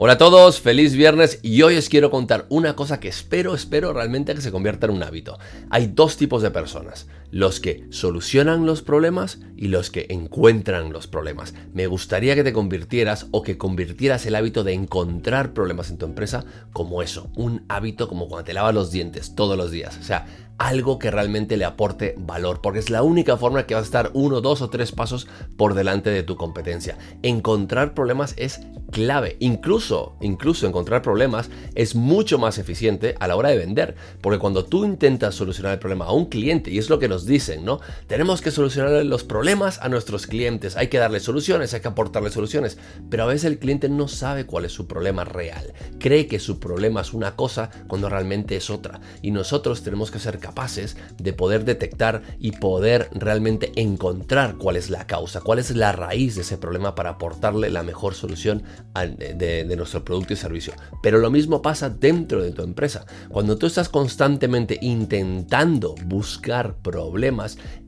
Hola a todos, feliz viernes y hoy os quiero contar una cosa que espero, espero realmente que se convierta en un hábito. Hay dos tipos de personas, los que solucionan los problemas y los que encuentran los problemas. Me gustaría que te convirtieras o que convirtieras el hábito de encontrar problemas en tu empresa como eso, un hábito como cuando te lavas los dientes todos los días. O sea, algo que realmente le aporte valor, porque es la única forma que vas a estar uno, dos o tres pasos por delante de tu competencia. Encontrar problemas es clave. Incluso, incluso encontrar problemas es mucho más eficiente a la hora de vender, porque cuando tú intentas solucionar el problema a un cliente, y es lo que nos dicen, ¿no? Tenemos que solucionar los problemas a nuestros clientes, hay que darle soluciones, hay que aportarle soluciones, pero a veces el cliente no sabe cuál es su problema real, cree que su problema es una cosa cuando realmente es otra, y nosotros tenemos que ser capaces de poder detectar y poder realmente encontrar cuál es la causa, cuál es la raíz de ese problema para aportarle la mejor solución de, nuestro producto y servicio. Pero lo mismo pasa dentro de tu empresa. Cuando tú estás constantemente intentando buscar problemas,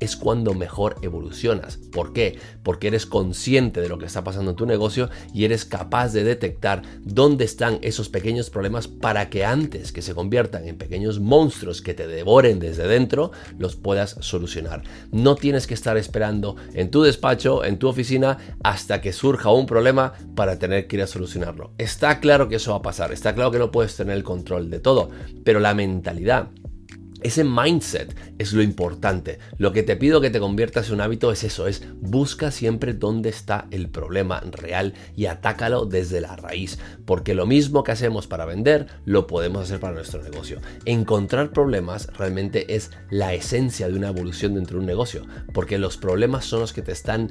es cuando mejor evolucionas. ¿Por qué? Porque eres consciente de lo que está pasando en tu negocio y eres capaz de detectar dónde están esos pequeños problemas para que antes que se conviertan en pequeños monstruos que te devoren desde dentro, los puedas solucionar. No tienes que estar esperando en tu despacho, en tu oficina, hasta que surja un problema para tener que ir a solucionarlo. Está claro que eso va a pasar, está claro que no puedes tener el control de todo, pero la mentalidad ese mindset es lo importante. Lo que te pido que te conviertas en un hábito es eso, es busca siempre dónde está el problema real y atácalo desde la raíz, porque lo mismo que hacemos para vender, lo podemos hacer para nuestro negocio. Encontrar problemas realmente es la esencia de una evolución dentro de un negocio, porque los problemas son los que te están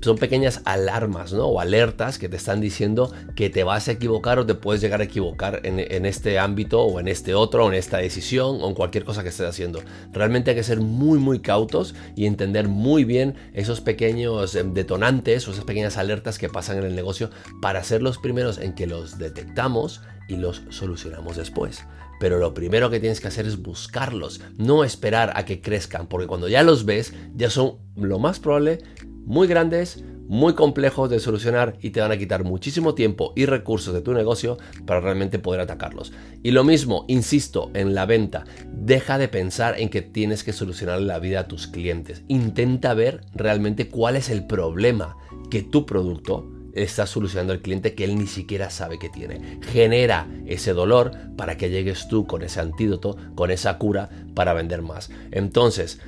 son pequeñas alarmas ¿no? o alertas que te están diciendo que te vas a equivocar o te puedes llegar a equivocar en, en, este ámbito o en este otro o en esta decisión o en cualquier cosa que estés haciendo. Realmente hay que ser muy muy cautos y entender muy bien esos pequeños em, detonantes o esas pequeñas alertas que pasan en el negocio para ser los primeros en que los detectamos y los solucionamos después. Pero lo primero que tienes que hacer es buscarlos, no esperar a que crezcan, porque cuando ya los ves, ya son lo más probable muy grandes, muy complejos de solucionar y te van a quitar muchísimo tiempo y recursos de tu negocio para realmente poder atacarlos. Y lo mismo, insisto, en la venta, deja de pensar en que tienes que solucionar la vida a tus clientes. Intenta ver realmente cuál es el problema que tu producto está solucionando al cliente que él ni siquiera sabe que tiene. Genera ese dolor para que llegues tú con ese antídoto, con esa cura para vender más. Entonces,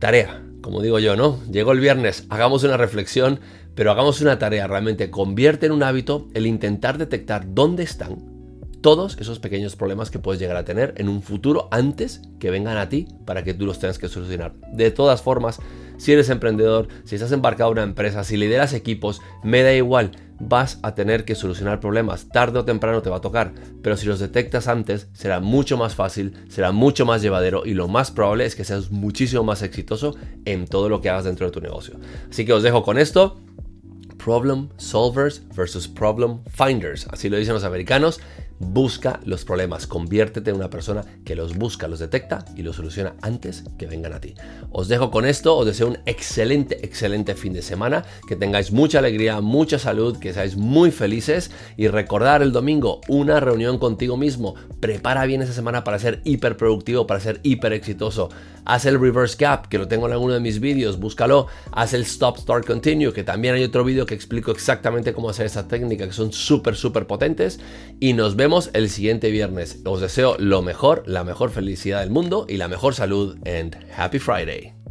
tarea, como digo yo, ¿no? Llegó el viernes, hagamos una reflexión, pero hagamos una tarea realmente. Convierte en un hábito el intentar detectar dónde están todos esos pequeños problemas que puedes llegar a tener en un futuro antes que vengan a ti para que tú los tengas que solucionar. De todas formas, si eres emprendedor, si estás embarcado en una empresa, si lideras equipos, me da igual, vas a tener que solucionar problemas. Tarde o temprano te va a tocar, pero si los detectas antes, será mucho más fácil, será mucho más llevadero y lo más probable es que seas muchísimo más exitoso en todo lo que hagas dentro de tu negocio. Así que os dejo con esto. Problem solvers versus problem finders. Así lo dicen los americanos. Busca los problemas, conviértete en una persona que los busca, los detecta y los soluciona antes que vengan a ti. Os dejo con esto, os deseo un excelente, excelente fin de semana, que tengáis mucha alegría, mucha salud, que seáis muy felices y recordar el domingo una reunión contigo mismo. Prepara bien esa semana para ser hiper productivo, para ser hiper exitoso. Haz el reverse gap, que lo tengo en alguno de mis vídeos, búscalo. Haz el stop, start, continue, que también hay otro vídeo que explico exactamente cómo hacer esa técnica, que son súper, súper potentes. Y nos el siguiente viernes. Os deseo lo mejor, la mejor felicidad del mundo y la mejor salud. And happy Friday.